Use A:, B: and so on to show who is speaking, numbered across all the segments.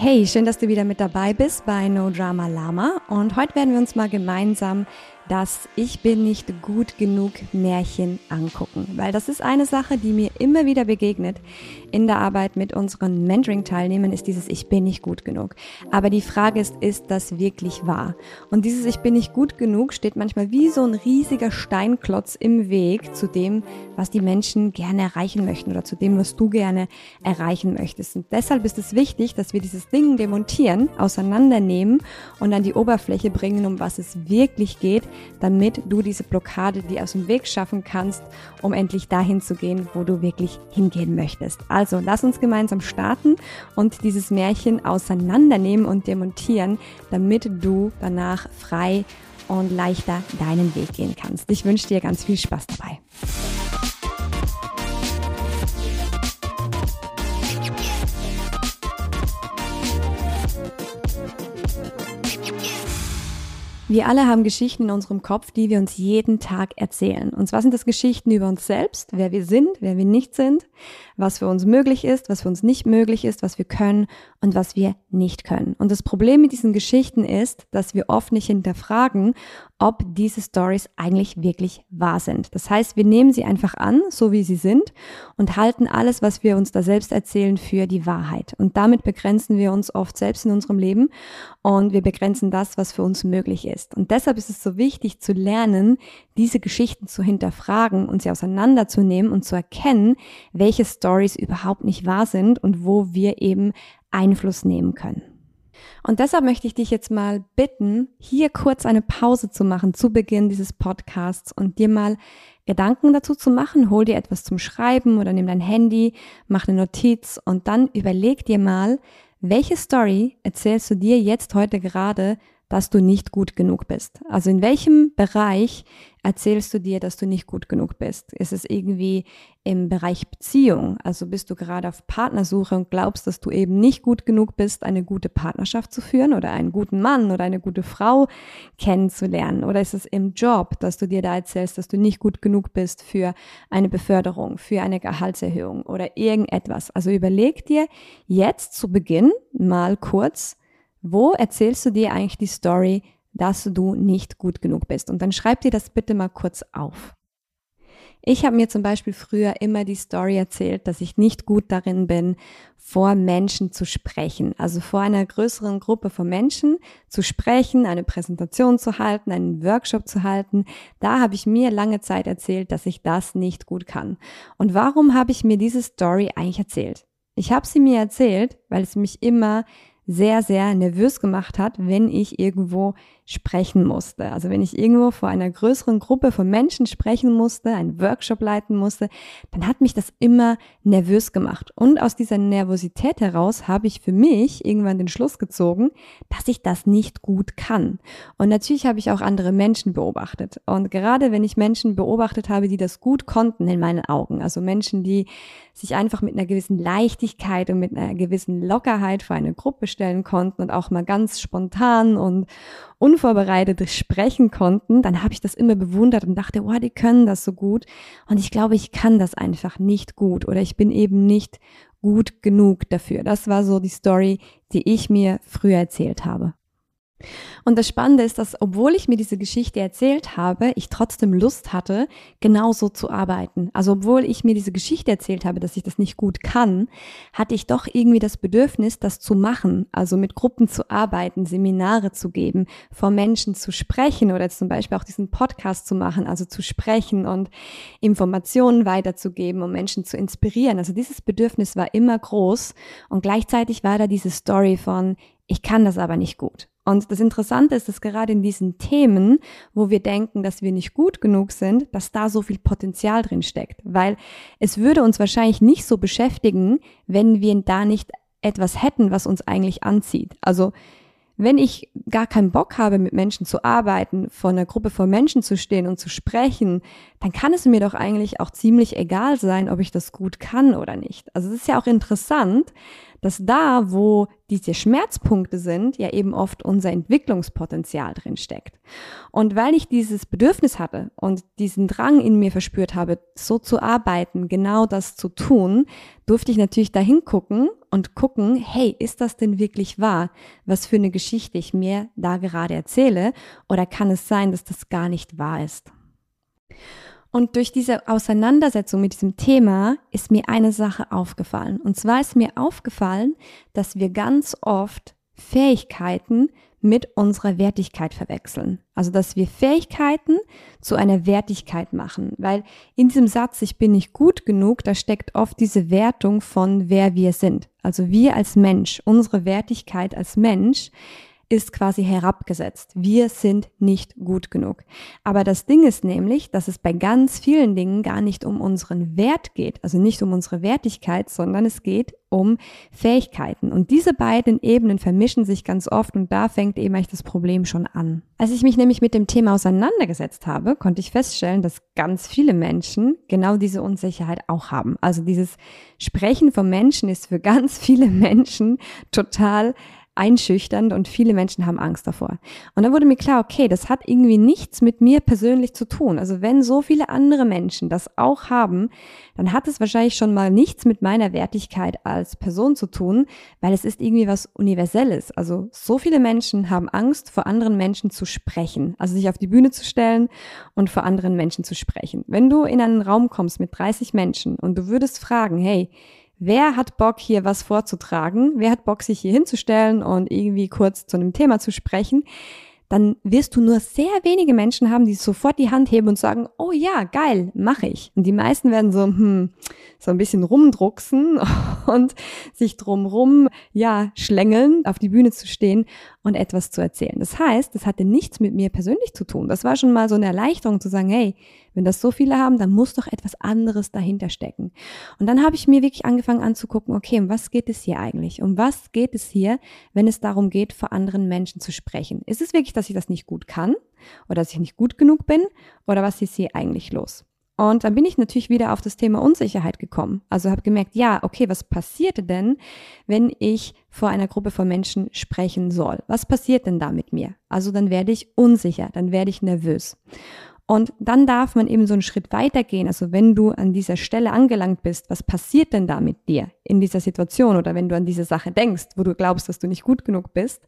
A: Hey, schön, dass du wieder mit dabei bist bei No Drama Lama. Und heute werden wir uns mal gemeinsam das Ich bin nicht gut genug Märchen angucken, weil das ist eine Sache, die mir immer wieder begegnet in der Arbeit mit unseren Mentoring-Teilnehmern, ist dieses Ich bin nicht gut genug. Aber die Frage ist, ist das wirklich wahr? Und dieses Ich bin nicht gut genug steht manchmal wie so ein riesiger Steinklotz im Weg zu dem, was die Menschen gerne erreichen möchten oder zu dem, was du gerne erreichen möchtest. Und deshalb ist es wichtig, dass wir dieses Ding demontieren, auseinandernehmen und an die Oberfläche bringen, um was es wirklich geht, damit du diese Blockade dir aus dem Weg schaffen kannst, um endlich dahin zu gehen, wo du wirklich hingehen möchtest. Also lass uns gemeinsam starten und dieses Märchen auseinandernehmen und demontieren, damit du danach frei und leichter deinen Weg gehen kannst. Ich wünsche dir ganz viel Spaß dabei. Wir alle haben Geschichten in unserem Kopf, die wir uns jeden Tag erzählen. Und zwar sind das Geschichten über uns selbst, wer wir sind, wer wir nicht sind, was für uns möglich ist, was für uns nicht möglich ist, was wir können und was wir nicht können. Und das Problem mit diesen Geschichten ist, dass wir oft nicht hinterfragen, ob diese Stories eigentlich wirklich wahr sind. Das heißt, wir nehmen sie einfach an, so wie sie sind und halten alles, was wir uns da selbst erzählen, für die Wahrheit. Und damit begrenzen wir uns oft selbst in unserem Leben und wir begrenzen das, was für uns möglich ist. Und deshalb ist es so wichtig zu lernen, diese Geschichten zu hinterfragen und sie auseinanderzunehmen und zu erkennen, welche Stories überhaupt nicht wahr sind und wo wir eben Einfluss nehmen können. Und deshalb möchte ich dich jetzt mal bitten, hier kurz eine Pause zu machen zu Beginn dieses Podcasts und dir mal Gedanken dazu zu machen. Hol dir etwas zum Schreiben oder nimm dein Handy, mach eine Notiz und dann überleg dir mal, welche Story erzählst du dir jetzt heute gerade dass du nicht gut genug bist? Also in welchem Bereich erzählst du dir, dass du nicht gut genug bist? Ist es irgendwie im Bereich Beziehung? Also bist du gerade auf Partnersuche und glaubst, dass du eben nicht gut genug bist, eine gute Partnerschaft zu führen oder einen guten Mann oder eine gute Frau kennenzulernen? Oder ist es im Job, dass du dir da erzählst, dass du nicht gut genug bist für eine Beförderung, für eine Gehaltserhöhung oder irgendetwas? Also überleg dir jetzt zu Beginn mal kurz, wo erzählst du dir eigentlich die Story, dass du nicht gut genug bist? Und dann schreib dir das bitte mal kurz auf. Ich habe mir zum Beispiel früher immer die Story erzählt, dass ich nicht gut darin bin, vor Menschen zu sprechen, also vor einer größeren Gruppe von Menschen zu sprechen, eine Präsentation zu halten, einen Workshop zu halten. Da habe ich mir lange Zeit erzählt, dass ich das nicht gut kann. Und warum habe ich mir diese Story eigentlich erzählt? Ich habe sie mir erzählt, weil es mich immer sehr, sehr nervös gemacht hat, wenn ich irgendwo sprechen musste. Also wenn ich irgendwo vor einer größeren Gruppe von Menschen sprechen musste, einen Workshop leiten musste, dann hat mich das immer nervös gemacht. Und aus dieser Nervosität heraus habe ich für mich irgendwann den Schluss gezogen, dass ich das nicht gut kann. Und natürlich habe ich auch andere Menschen beobachtet. Und gerade wenn ich Menschen beobachtet habe, die das gut konnten in meinen Augen, also Menschen, die sich einfach mit einer gewissen Leichtigkeit und mit einer gewissen Lockerheit vor eine Gruppe stellen konnten und auch mal ganz spontan und unvorbereitet sprechen konnten, dann habe ich das immer bewundert und dachte, wow, die können das so gut. Und ich glaube, ich kann das einfach nicht gut oder ich bin eben nicht gut genug dafür. Das war so die Story, die ich mir früher erzählt habe. Und das Spannende ist, dass obwohl ich mir diese Geschichte erzählt habe, ich trotzdem Lust hatte, genauso zu arbeiten. Also obwohl ich mir diese Geschichte erzählt habe, dass ich das nicht gut kann, hatte ich doch irgendwie das Bedürfnis, das zu machen. Also mit Gruppen zu arbeiten, Seminare zu geben, vor Menschen zu sprechen oder zum Beispiel auch diesen Podcast zu machen, also zu sprechen und Informationen weiterzugeben, um Menschen zu inspirieren. Also dieses Bedürfnis war immer groß und gleichzeitig war da diese Story von, ich kann das aber nicht gut. Und das Interessante ist, dass gerade in diesen Themen, wo wir denken, dass wir nicht gut genug sind, dass da so viel Potenzial drin steckt. Weil es würde uns wahrscheinlich nicht so beschäftigen, wenn wir da nicht etwas hätten, was uns eigentlich anzieht. Also wenn ich gar keinen Bock habe, mit Menschen zu arbeiten, vor einer Gruppe von Menschen zu stehen und zu sprechen, dann kann es mir doch eigentlich auch ziemlich egal sein, ob ich das gut kann oder nicht. Also es ist ja auch interessant, dass da, wo diese Schmerzpunkte sind, ja eben oft unser Entwicklungspotenzial drin steckt. Und weil ich dieses Bedürfnis hatte und diesen Drang in mir verspürt habe, so zu arbeiten, genau das zu tun, durfte ich natürlich dahin gucken und gucken, hey, ist das denn wirklich wahr, was für eine Geschichte ich mir da gerade erzähle? Oder kann es sein, dass das gar nicht wahr ist? Und durch diese Auseinandersetzung mit diesem Thema ist mir eine Sache aufgefallen. Und zwar ist mir aufgefallen, dass wir ganz oft Fähigkeiten mit unserer Wertigkeit verwechseln. Also, dass wir Fähigkeiten zu einer Wertigkeit machen. Weil in diesem Satz, ich bin nicht gut genug, da steckt oft diese Wertung von wer wir sind. Also wir als Mensch, unsere Wertigkeit als Mensch ist quasi herabgesetzt. Wir sind nicht gut genug. Aber das Ding ist nämlich, dass es bei ganz vielen Dingen gar nicht um unseren Wert geht, also nicht um unsere Wertigkeit, sondern es geht um Fähigkeiten. Und diese beiden Ebenen vermischen sich ganz oft und da fängt eben eigentlich das Problem schon an. Als ich mich nämlich mit dem Thema auseinandergesetzt habe, konnte ich feststellen, dass ganz viele Menschen genau diese Unsicherheit auch haben. Also dieses Sprechen von Menschen ist für ganz viele Menschen total einschüchternd und viele Menschen haben Angst davor. Und dann wurde mir klar, okay, das hat irgendwie nichts mit mir persönlich zu tun. Also wenn so viele andere Menschen das auch haben, dann hat es wahrscheinlich schon mal nichts mit meiner Wertigkeit als Person zu tun, weil es ist irgendwie was Universelles. Also so viele Menschen haben Angst, vor anderen Menschen zu sprechen, also sich auf die Bühne zu stellen und vor anderen Menschen zu sprechen. Wenn du in einen Raum kommst mit 30 Menschen und du würdest fragen, hey, Wer hat Bock, hier was vorzutragen? Wer hat Bock, sich hier hinzustellen und irgendwie kurz zu einem Thema zu sprechen? dann wirst du nur sehr wenige Menschen haben, die sofort die Hand heben und sagen, oh ja, geil, mache ich. Und die meisten werden so, hm, so ein bisschen rumdrucksen und sich drumrum, ja, schlängeln, auf die Bühne zu stehen und etwas zu erzählen. Das heißt, das hatte nichts mit mir persönlich zu tun. Das war schon mal so eine Erleichterung zu sagen, hey, wenn das so viele haben, dann muss doch etwas anderes dahinter stecken. Und dann habe ich mir wirklich angefangen anzugucken, okay, um was geht es hier eigentlich? Um was geht es hier, wenn es darum geht, vor anderen Menschen zu sprechen? Ist es wirklich, dass ich das nicht gut kann oder dass ich nicht gut genug bin oder was ist hier eigentlich los? Und dann bin ich natürlich wieder auf das Thema Unsicherheit gekommen. Also habe gemerkt, ja, okay, was passiert denn, wenn ich vor einer Gruppe von Menschen sprechen soll? Was passiert denn da mit mir? Also dann werde ich unsicher, dann werde ich nervös. Und dann darf man eben so einen Schritt weitergehen. Also wenn du an dieser Stelle angelangt bist, was passiert denn da mit dir in dieser Situation oder wenn du an diese Sache denkst, wo du glaubst, dass du nicht gut genug bist,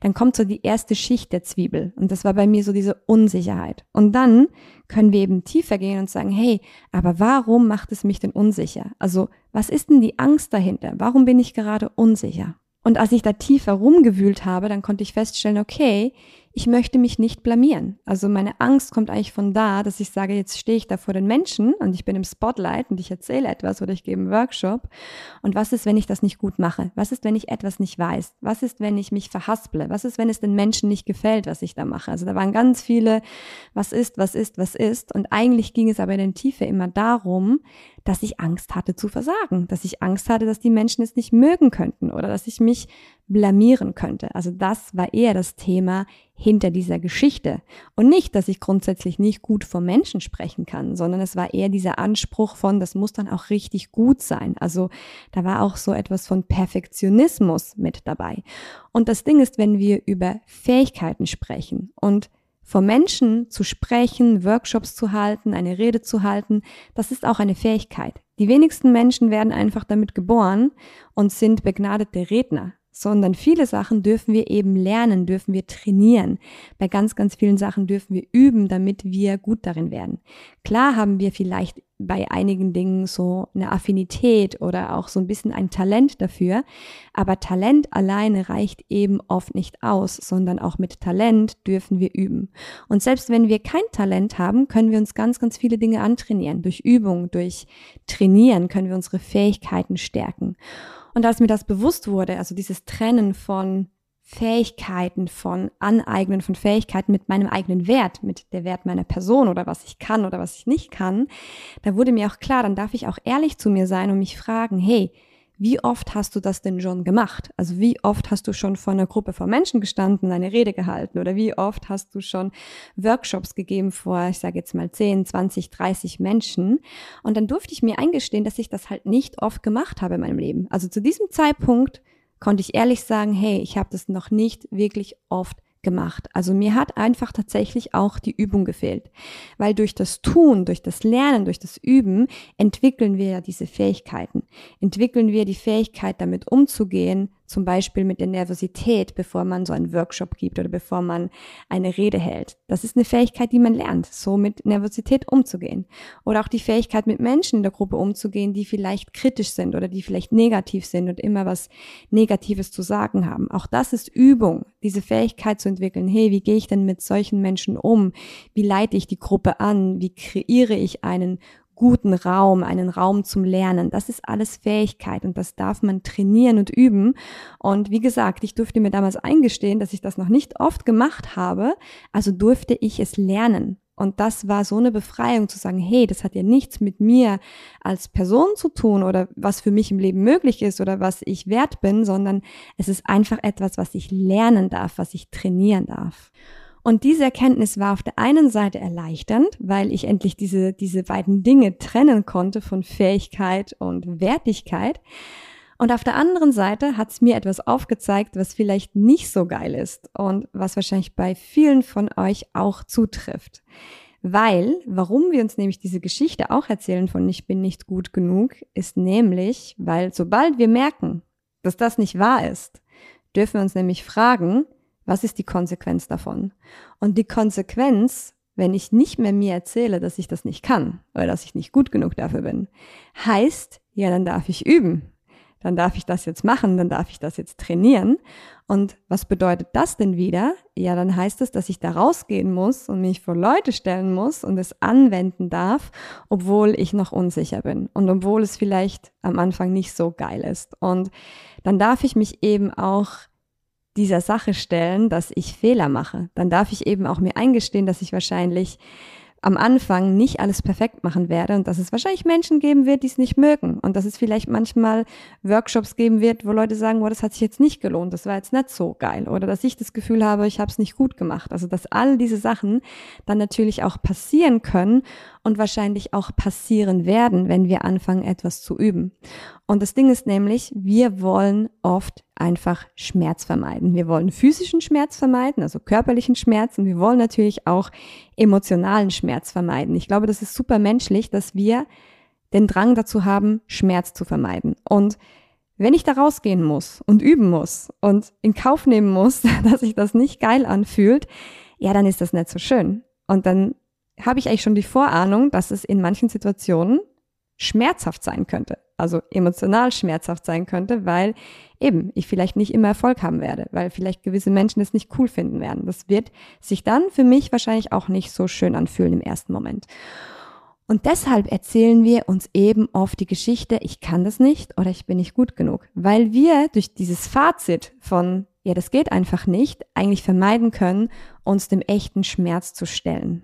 A: dann kommt so die erste Schicht der Zwiebel. Und das war bei mir so diese Unsicherheit. Und dann können wir eben tiefer gehen und sagen, hey, aber warum macht es mich denn unsicher? Also was ist denn die Angst dahinter? Warum bin ich gerade unsicher? Und als ich da tiefer rumgewühlt habe, dann konnte ich feststellen, okay, ich möchte mich nicht blamieren. Also meine Angst kommt eigentlich von da, dass ich sage, jetzt stehe ich da vor den Menschen und ich bin im Spotlight und ich erzähle etwas oder ich gebe einen Workshop. Und was ist, wenn ich das nicht gut mache? Was ist, wenn ich etwas nicht weiß? Was ist, wenn ich mich verhasple? Was ist, wenn es den Menschen nicht gefällt, was ich da mache? Also da waren ganz viele, was ist, was ist, was ist. Und eigentlich ging es aber in der Tiefe immer darum, dass ich Angst hatte zu versagen, dass ich Angst hatte, dass die Menschen es nicht mögen könnten oder dass ich mich blamieren könnte. Also das war eher das Thema hinter dieser Geschichte. Und nicht, dass ich grundsätzlich nicht gut vor Menschen sprechen kann, sondern es war eher dieser Anspruch von, das muss dann auch richtig gut sein. Also da war auch so etwas von Perfektionismus mit dabei. Und das Ding ist, wenn wir über Fähigkeiten sprechen und vor Menschen zu sprechen, Workshops zu halten, eine Rede zu halten, das ist auch eine Fähigkeit. Die wenigsten Menschen werden einfach damit geboren und sind begnadete Redner sondern viele Sachen dürfen wir eben lernen, dürfen wir trainieren. Bei ganz, ganz vielen Sachen dürfen wir üben, damit wir gut darin werden. Klar haben wir vielleicht bei einigen Dingen so eine Affinität oder auch so ein bisschen ein Talent dafür, aber Talent alleine reicht eben oft nicht aus, sondern auch mit Talent dürfen wir üben. Und selbst wenn wir kein Talent haben, können wir uns ganz, ganz viele Dinge antrainieren. Durch Übung, durch Trainieren können wir unsere Fähigkeiten stärken. Und als mir das bewusst wurde, also dieses Trennen von Fähigkeiten, von Aneignen von Fähigkeiten mit meinem eigenen Wert, mit der Wert meiner Person oder was ich kann oder was ich nicht kann, da wurde mir auch klar, dann darf ich auch ehrlich zu mir sein und mich fragen, hey, Wie oft hast du das denn schon gemacht? Also wie oft hast du schon vor einer Gruppe von Menschen gestanden, eine Rede gehalten oder wie oft hast du schon Workshops gegeben vor, ich sage jetzt mal 10, 20, 30 Menschen? Und dann durfte ich mir eingestehen, dass ich das halt nicht oft gemacht habe in meinem Leben. Also zu diesem Zeitpunkt konnte ich ehrlich sagen, hey, ich habe das noch nicht wirklich oft gemacht. Also mir hat einfach tatsächlich auch die Übung gefehlt. Weil durch das Tun, durch das Lernen, durch das Üben entwickeln wir ja diese Fähigkeiten. Entwickeln wir die Fähigkeit, damit umzugehen, zum Beispiel mit der Nervosität, bevor man so einen Workshop gibt oder bevor man eine Rede hält. Das ist eine Fähigkeit, die man lernt, so mit Nervosität umzugehen. Oder auch die Fähigkeit, mit Menschen in der Gruppe umzugehen, die vielleicht kritisch sind oder die vielleicht negativ sind und immer was Negatives zu sagen haben. Auch das ist Übung, diese Fähigkeit zu entwickeln. Hey, wie gehe ich denn mit solchen Menschen um? Wie leite ich die Gruppe an? Wie kreiere ich einen guten Raum, einen Raum zum Lernen. Das ist alles Fähigkeit und das darf man trainieren und üben. Und wie gesagt, ich durfte mir damals eingestehen, dass ich das noch nicht oft gemacht habe, also durfte ich es lernen. Und das war so eine Befreiung zu sagen, hey, das hat ja nichts mit mir als Person zu tun oder was für mich im Leben möglich ist oder was ich wert bin, sondern es ist einfach etwas, was ich lernen darf, was ich trainieren darf. Und diese Erkenntnis war auf der einen Seite erleichternd, weil ich endlich diese, diese beiden Dinge trennen konnte von Fähigkeit und Wertigkeit. Und auf der anderen Seite hat es mir etwas aufgezeigt, was vielleicht nicht so geil ist und was wahrscheinlich bei vielen von euch auch zutrifft. Weil, warum wir uns nämlich diese Geschichte auch erzählen von Ich bin nicht gut genug, ist nämlich, weil sobald wir merken, dass das nicht wahr ist, dürfen wir uns nämlich fragen, was ist die Konsequenz davon? Und die Konsequenz, wenn ich nicht mehr mir erzähle, dass ich das nicht kann oder dass ich nicht gut genug dafür bin, heißt, ja, dann darf ich üben. Dann darf ich das jetzt machen, dann darf ich das jetzt trainieren. Und was bedeutet das denn wieder? Ja, dann heißt es, dass ich da rausgehen muss und mich vor Leute stellen muss und es anwenden darf, obwohl ich noch unsicher bin und obwohl es vielleicht am Anfang nicht so geil ist. Und dann darf ich mich eben auch dieser Sache stellen, dass ich Fehler mache. Dann darf ich eben auch mir eingestehen, dass ich wahrscheinlich am Anfang nicht alles perfekt machen werde und dass es wahrscheinlich Menschen geben wird, die es nicht mögen und dass es vielleicht manchmal Workshops geben wird, wo Leute sagen, oh, das hat sich jetzt nicht gelohnt, das war jetzt nicht so geil oder dass ich das Gefühl habe, ich habe es nicht gut gemacht. Also dass all diese Sachen dann natürlich auch passieren können und wahrscheinlich auch passieren werden, wenn wir anfangen, etwas zu üben. Und das Ding ist nämlich, wir wollen oft einfach Schmerz vermeiden. Wir wollen physischen Schmerz vermeiden, also körperlichen Schmerz und wir wollen natürlich auch emotionalen Schmerz vermeiden. Ich glaube, das ist super menschlich, dass wir den Drang dazu haben, Schmerz zu vermeiden. Und wenn ich da rausgehen muss und üben muss und in Kauf nehmen muss, dass sich das nicht geil anfühlt, ja, dann ist das nicht so schön. Und dann habe ich eigentlich schon die Vorahnung, dass es in manchen Situationen schmerzhaft sein könnte, also emotional schmerzhaft sein könnte, weil eben ich vielleicht nicht immer Erfolg haben werde, weil vielleicht gewisse Menschen es nicht cool finden werden. Das wird sich dann für mich wahrscheinlich auch nicht so schön anfühlen im ersten Moment. Und deshalb erzählen wir uns eben oft die Geschichte, ich kann das nicht oder ich bin nicht gut genug, weil wir durch dieses Fazit von, ja, das geht einfach nicht, eigentlich vermeiden können, uns dem echten Schmerz zu stellen.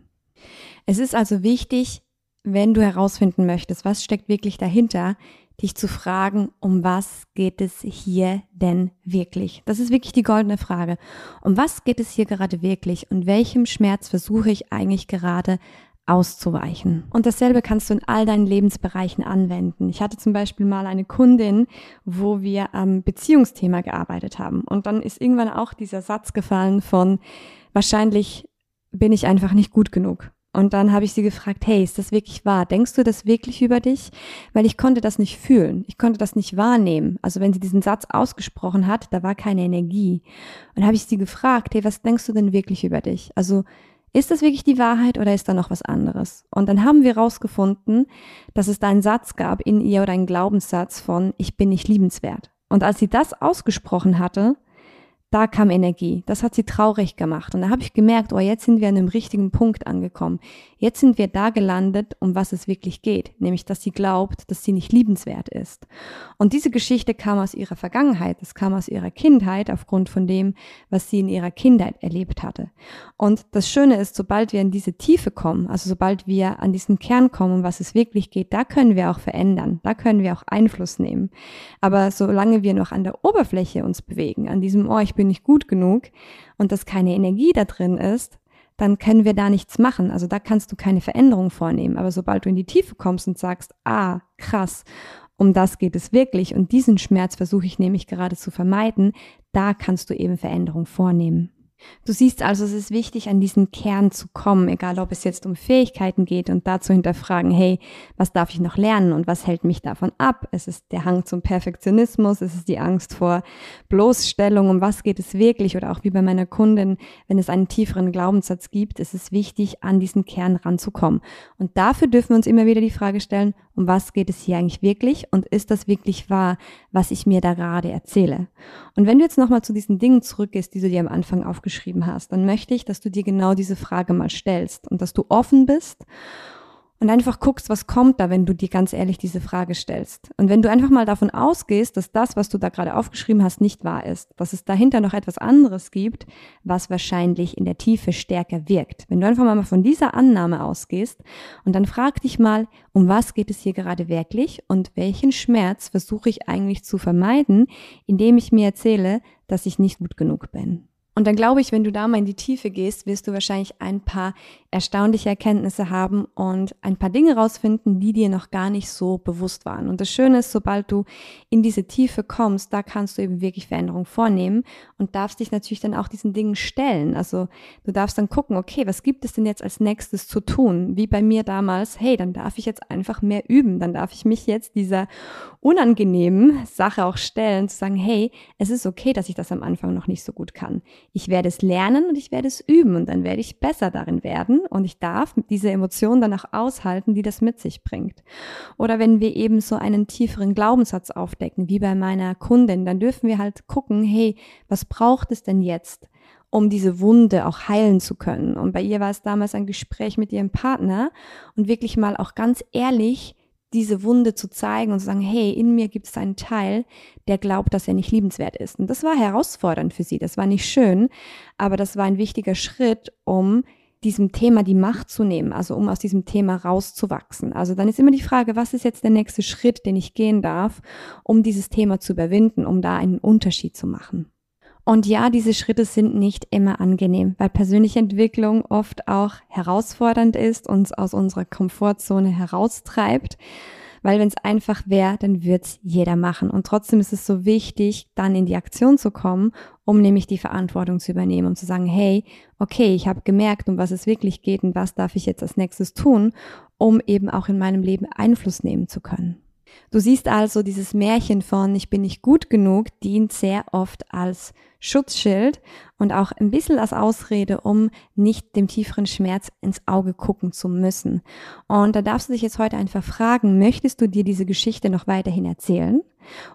A: Es ist also wichtig, wenn du herausfinden möchtest, was steckt wirklich dahinter, dich zu fragen, um was geht es hier denn wirklich? Das ist wirklich die goldene Frage. Um was geht es hier gerade wirklich und welchem Schmerz versuche ich eigentlich gerade auszuweichen. Und dasselbe kannst du in all deinen Lebensbereichen anwenden. Ich hatte zum Beispiel mal eine Kundin, wo wir am Beziehungsthema gearbeitet haben. Und dann ist irgendwann auch dieser Satz gefallen von, wahrscheinlich bin ich einfach nicht gut genug. Und dann habe ich sie gefragt, hey, ist das wirklich wahr? Denkst du das wirklich über dich? Weil ich konnte das nicht fühlen. Ich konnte das nicht wahrnehmen. Also wenn sie diesen Satz ausgesprochen hat, da war keine Energie. Und habe ich sie gefragt, hey, was denkst du denn wirklich über dich? Also ist das wirklich die Wahrheit oder ist da noch was anderes? Und dann haben wir rausgefunden, dass es da einen Satz gab in ihr oder einen Glaubenssatz von, ich bin nicht liebenswert. Und als sie das ausgesprochen hatte, da kam Energie. Das hat sie traurig gemacht. Und da habe ich gemerkt, oh, jetzt sind wir an einem richtigen Punkt angekommen. Jetzt sind wir da gelandet, um was es wirklich geht. Nämlich, dass sie glaubt, dass sie nicht liebenswert ist. Und diese Geschichte kam aus ihrer Vergangenheit. Es kam aus ihrer Kindheit aufgrund von dem, was sie in ihrer Kindheit erlebt hatte. Und das Schöne ist, sobald wir in diese Tiefe kommen, also sobald wir an diesen Kern kommen, um was es wirklich geht, da können wir auch verändern. Da können wir auch Einfluss nehmen. Aber solange wir noch an der Oberfläche uns bewegen, an diesem, oh, ich bin nicht gut genug und dass keine Energie da drin ist, dann können wir da nichts machen. Also da kannst du keine Veränderung vornehmen. Aber sobald du in die Tiefe kommst und sagst, ah, krass, um das geht es wirklich und diesen Schmerz versuche ich nämlich gerade zu vermeiden, da kannst du eben Veränderung vornehmen. Du siehst also, es ist wichtig, an diesen Kern zu kommen, egal ob es jetzt um Fähigkeiten geht und dazu hinterfragen, hey, was darf ich noch lernen und was hält mich davon ab? Es ist der Hang zum Perfektionismus, es ist die Angst vor Bloßstellung, um was geht es wirklich oder auch wie bei meiner Kundin, wenn es einen tieferen Glaubenssatz gibt, ist es wichtig, an diesen Kern ranzukommen. Und dafür dürfen wir uns immer wieder die Frage stellen, um was geht es hier eigentlich wirklich und ist das wirklich wahr, was ich mir da gerade erzähle? Und wenn du jetzt nochmal zu diesen Dingen zurückgehst, die du dir am Anfang aufgeschrieben hast, dann möchte ich, dass du dir genau diese Frage mal stellst und dass du offen bist und einfach guckst, was kommt da, wenn du dir ganz ehrlich diese Frage stellst. Und wenn du einfach mal davon ausgehst, dass das, was du da gerade aufgeschrieben hast, nicht wahr ist, dass es dahinter noch etwas anderes gibt, was wahrscheinlich in der Tiefe stärker wirkt. Wenn du einfach mal von dieser Annahme ausgehst und dann frag dich mal, um was geht es hier gerade wirklich und welchen Schmerz versuche ich eigentlich zu vermeiden, indem ich mir erzähle, dass ich nicht gut genug bin. Und dann glaube ich, wenn du da mal in die Tiefe gehst, wirst du wahrscheinlich ein paar erstaunliche Erkenntnisse haben und ein paar Dinge rausfinden, die dir noch gar nicht so bewusst waren. Und das Schöne ist, sobald du in diese Tiefe kommst, da kannst du eben wirklich Veränderungen vornehmen und darfst dich natürlich dann auch diesen Dingen stellen. Also du darfst dann gucken, okay, was gibt es denn jetzt als nächstes zu tun? Wie bei mir damals, hey, dann darf ich jetzt einfach mehr üben. Dann darf ich mich jetzt dieser unangenehmen Sache auch stellen, zu sagen, hey, es ist okay, dass ich das am Anfang noch nicht so gut kann ich werde es lernen und ich werde es üben und dann werde ich besser darin werden und ich darf diese Emotionen dann auch aushalten, die das mit sich bringt. Oder wenn wir eben so einen tieferen Glaubenssatz aufdecken, wie bei meiner Kundin, dann dürfen wir halt gucken, hey, was braucht es denn jetzt? um diese Wunde auch heilen zu können. Und bei ihr war es damals ein Gespräch mit ihrem Partner und wirklich mal auch ganz ehrlich diese Wunde zu zeigen und zu sagen, hey, in mir gibt es einen Teil, der glaubt, dass er nicht liebenswert ist. Und das war herausfordernd für sie, das war nicht schön, aber das war ein wichtiger Schritt, um diesem Thema die Macht zu nehmen, also um aus diesem Thema rauszuwachsen. Also dann ist immer die Frage, was ist jetzt der nächste Schritt, den ich gehen darf, um dieses Thema zu überwinden, um da einen Unterschied zu machen. Und ja, diese Schritte sind nicht immer angenehm, weil persönliche Entwicklung oft auch herausfordernd ist, uns aus unserer Komfortzone heraustreibt. Weil wenn es einfach wäre, dann wird's jeder machen. Und trotzdem ist es so wichtig, dann in die Aktion zu kommen, um nämlich die Verantwortung zu übernehmen, um zu sagen, hey, okay, ich habe gemerkt, um was es wirklich geht und was darf ich jetzt als nächstes tun, um eben auch in meinem Leben Einfluss nehmen zu können. Du siehst also, dieses Märchen von Ich bin nicht gut genug dient sehr oft als Schutzschild und auch ein bisschen als Ausrede, um nicht dem tieferen Schmerz ins Auge gucken zu müssen. Und da darfst du dich jetzt heute einfach fragen, möchtest du dir diese Geschichte noch weiterhin erzählen?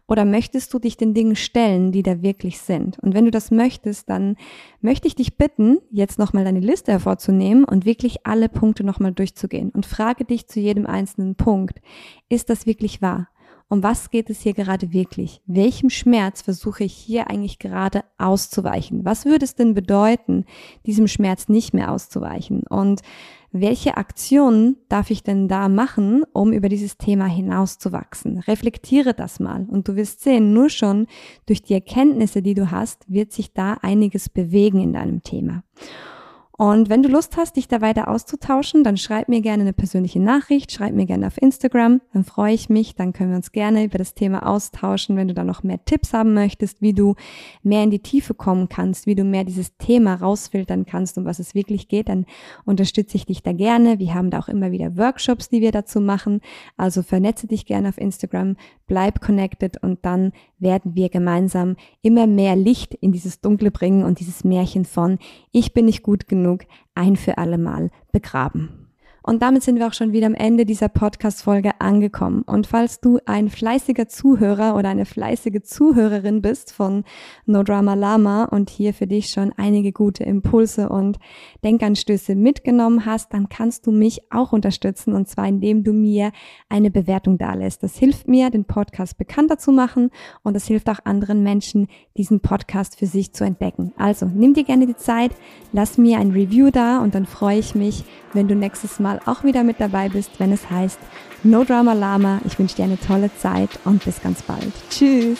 A: Oder möchtest du dich den Dingen stellen, die da wirklich sind? Und wenn du das möchtest, dann möchte ich dich bitten, jetzt nochmal deine Liste hervorzunehmen und wirklich alle Punkte nochmal durchzugehen und frage dich zu jedem einzelnen Punkt, ist das wirklich wahr? Um was geht es hier gerade wirklich? Welchem Schmerz versuche ich hier eigentlich gerade auszuweichen? Was würde es denn bedeuten, diesem Schmerz nicht mehr auszuweichen? Und welche Aktionen darf ich denn da machen, um über dieses Thema hinauszuwachsen? Reflektiere das mal und du wirst sehen, nur schon durch die Erkenntnisse, die du hast, wird sich da einiges bewegen in deinem Thema. Und wenn du Lust hast, dich da weiter auszutauschen, dann schreib mir gerne eine persönliche Nachricht, schreib mir gerne auf Instagram, dann freue ich mich, dann können wir uns gerne über das Thema austauschen, wenn du da noch mehr Tipps haben möchtest, wie du mehr in die Tiefe kommen kannst, wie du mehr dieses Thema rausfiltern kannst, um was es wirklich geht, dann unterstütze ich dich da gerne. Wir haben da auch immer wieder Workshops, die wir dazu machen. Also vernetze dich gerne auf Instagram, bleib connected und dann werden wir gemeinsam immer mehr Licht in dieses Dunkle bringen und dieses Märchen von ich bin nicht gut genug ein für alle Mal begraben. Und damit sind wir auch schon wieder am Ende dieser Podcast-Folge angekommen. Und falls du ein fleißiger Zuhörer oder eine fleißige Zuhörerin bist von No Drama Lama und hier für dich schon einige gute Impulse und Denkanstöße mitgenommen hast, dann kannst du mich auch unterstützen und zwar indem du mir eine Bewertung dalässt. Das hilft mir, den Podcast bekannter zu machen und das hilft auch anderen Menschen, diesen Podcast für sich zu entdecken. Also nimm dir gerne die Zeit, lass mir ein Review da und dann freue ich mich, wenn du nächstes Mal auch wieder mit dabei bist, wenn es heißt No Drama Lama. Ich wünsche dir eine tolle Zeit und bis ganz bald. Tschüss.